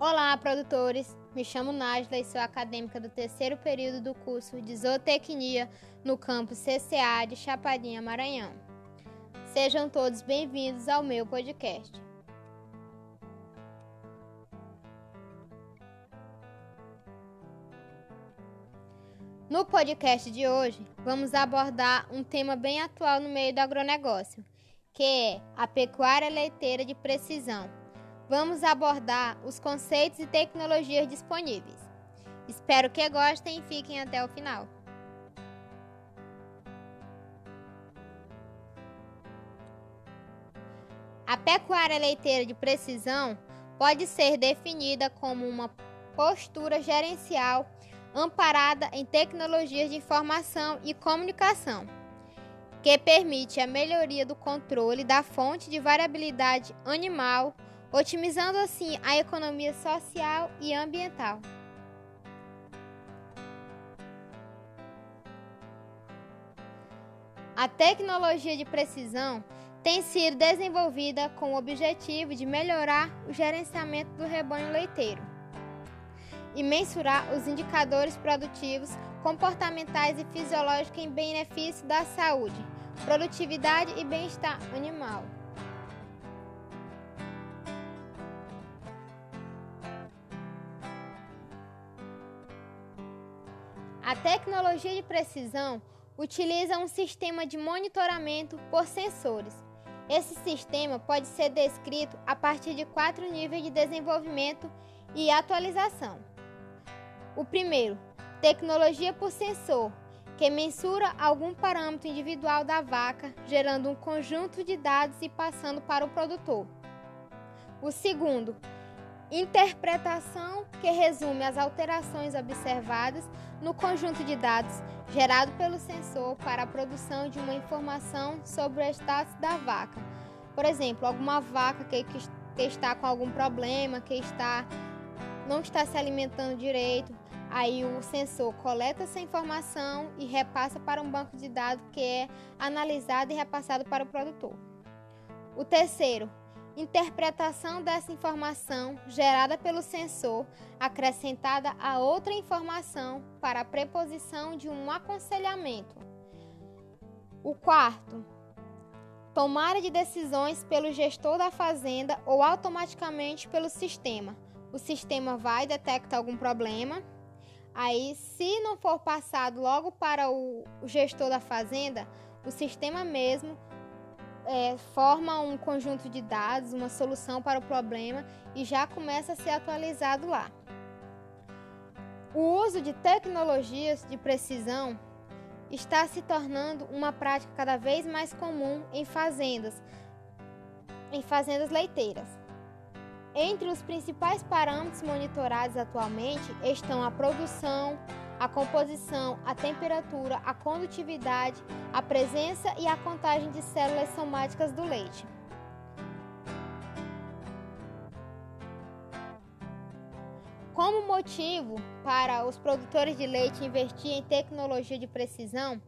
Olá, produtores! Me chamo Nájila e sou acadêmica do terceiro período do curso de Zootecnia no campus CCA de Chapadinha, Maranhão. Sejam todos bem-vindos ao meu podcast. No podcast de hoje, vamos abordar um tema bem atual no meio do agronegócio, que é a pecuária leiteira de precisão vamos abordar os conceitos e tecnologias disponíveis. Espero que gostem e fiquem até o final. A pecuária leiteira de precisão pode ser definida como uma postura gerencial amparada em tecnologias de informação e comunicação, que permite a melhoria do controle da fonte de variabilidade animal otimizando assim a economia social e ambiental. A tecnologia de precisão tem sido desenvolvida com o objetivo de melhorar o gerenciamento do rebanho leiteiro e mensurar os indicadores produtivos, comportamentais e fisiológicos em benefício da saúde, produtividade e bem-estar animal. A tecnologia de precisão utiliza um sistema de monitoramento por sensores. Esse sistema pode ser descrito a partir de quatro níveis de desenvolvimento e atualização. O primeiro, tecnologia por sensor, que mensura algum parâmetro individual da vaca, gerando um conjunto de dados e passando para o produtor. O segundo, interpretação, que resume as alterações observadas no conjunto de dados gerado pelo sensor para a produção de uma informação sobre o status da vaca. Por exemplo, alguma vaca que, que está com algum problema, que está não está se alimentando direito, aí o sensor coleta essa informação e repassa para um banco de dados que é analisado e repassado para o produtor. O terceiro, interpretação dessa informação gerada pelo sensor acrescentada a outra informação para a preposição de um aconselhamento. O quarto, tomada de decisões pelo gestor da fazenda ou automaticamente pelo sistema. O sistema vai detectar algum problema. Aí, se não for passado logo para o gestor da fazenda, o sistema mesmo é, forma um conjunto de dados, uma solução para o problema e já começa a ser atualizado lá. O uso de tecnologias de precisão está se tornando uma prática cada vez mais comum em fazendas, em fazendas leiteiras. Entre os principais parâmetros monitorados atualmente estão a produção, a composição, a temperatura, a condutividade, a presença e a contagem de células somáticas do leite. Como motivo para os produtores de leite investir em tecnologia de precisão,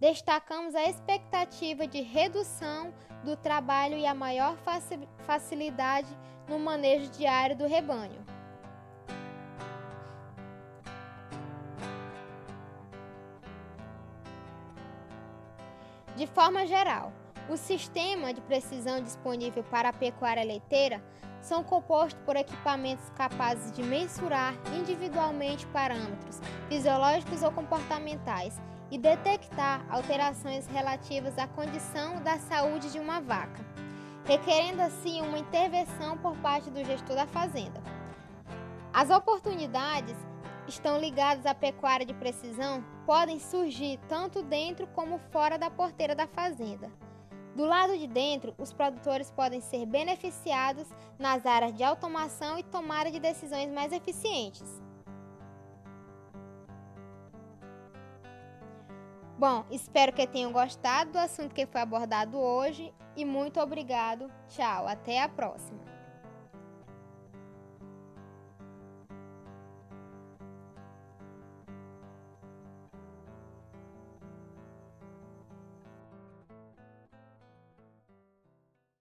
destacamos a expectativa de redução do trabalho e a maior facilidade no manejo diário do rebanho. De forma geral, o sistema de precisão disponível para a pecuária leiteira são compostos por equipamentos capazes de mensurar individualmente parâmetros fisiológicos ou comportamentais e detectar alterações relativas à condição da saúde de uma vaca, requerendo assim uma intervenção por parte do gestor da fazenda. As oportunidades estão ligadas à pecuária de precisão podem surgir tanto dentro como fora da porteira da fazenda. Do lado de dentro, os produtores podem ser beneficiados nas áreas de automação e tomada de decisões mais eficientes. Bom, espero que tenham gostado do assunto que foi abordado hoje e muito obrigado. Tchau, até a próxima.